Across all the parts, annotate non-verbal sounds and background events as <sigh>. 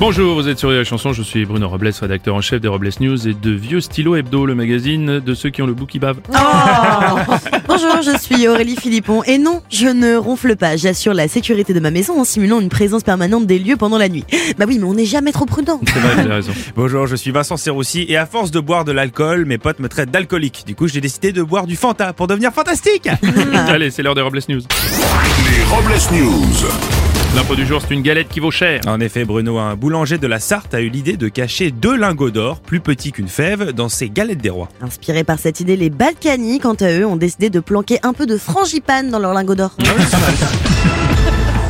Bonjour, vous êtes sur la chanson, je suis Bruno Robles, rédacteur en chef des Robles News et de Vieux Stylo Hebdo, le magazine de ceux qui ont le bout qui bave. Oh <laughs> Bonjour, je suis Aurélie Philippon et non, je ne ronfle pas. J'assure la sécurité de ma maison en simulant une présence permanente des lieux pendant la nuit. Bah oui, mais on n'est jamais trop prudent. C'est vrai, vous raison. <laughs> Bonjour, je suis Vincent Serroussi et à force de boire de l'alcool, mes potes me traitent d'alcoolique. Du coup, j'ai décidé de boire du Fanta pour devenir fantastique. <laughs> Allez, c'est l'heure des Robles News. Les Robles News. L'info du jour, c'est une galette qui vaut cher. en effet, Bruno, un boulanger de la Sarthe a eu l'idée de cacher deux lingots d'or, plus petits qu'une fève, dans ses galettes des rois. Inspirés par cette idée, les Balkany, quant à eux, ont décidé de planquer un peu de frangipane dans leur lingot d'or.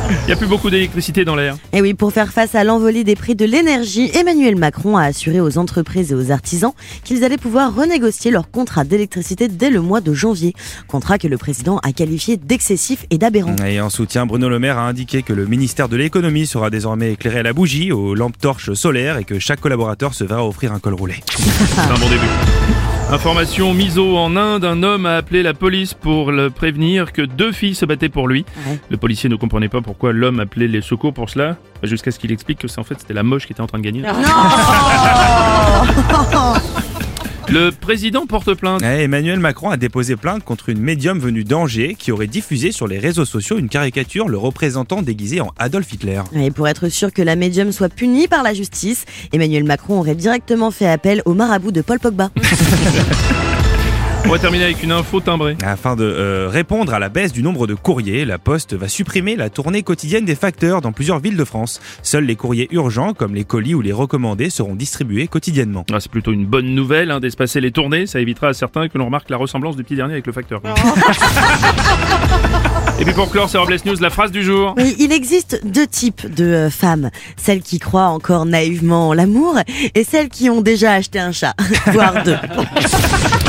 Il n'y a plus beaucoup d'électricité dans l'air. Et oui, pour faire face à l'envolée des prix de l'énergie, Emmanuel Macron a assuré aux entreprises et aux artisans qu'ils allaient pouvoir renégocier leur contrat d'électricité dès le mois de janvier. Contrat que le président a qualifié d'excessif et d'aberrant. Et en soutien, Bruno Le Maire a indiqué que le ministère de l'économie sera désormais éclairé à la bougie, aux lampes torches solaires et que chaque collaborateur se verra offrir un col roulé. C'est un bon début. Information miso en Inde, un homme a appelé la police pour le prévenir que deux filles se battaient pour lui. Ouais. Le policier ne comprenait pas pourquoi l'homme appelait les secours pour cela, jusqu'à ce qu'il explique que c'est en fait c'était la moche qui était en train de gagner. <laughs> <laughs> Le président porte plainte. Eh, Emmanuel Macron a déposé plainte contre une médium venue d'Angers qui aurait diffusé sur les réseaux sociaux une caricature le représentant déguisé en Adolf Hitler. Et pour être sûr que la médium soit punie par la justice, Emmanuel Macron aurait directement fait appel au marabout de Paul Pogba. <laughs> On va terminer avec une info timbrée. Afin de euh, répondre à la baisse du nombre de courriers, la Poste va supprimer la tournée quotidienne des facteurs dans plusieurs villes de France. Seuls les courriers urgents, comme les colis ou les recommandés, seront distribués quotidiennement. Ah, c'est plutôt une bonne nouvelle hein, d'espacer les tournées, ça évitera à certains que l'on remarque la ressemblance du petit dernier avec le facteur. <laughs> Et puis pour clore, c'est Robles News, la phrase du jour. Oui, il existe deux types de euh, femmes. Celles qui croient encore naïvement en l'amour et celles qui ont déjà acheté un chat. <laughs> Voire deux. <laughs>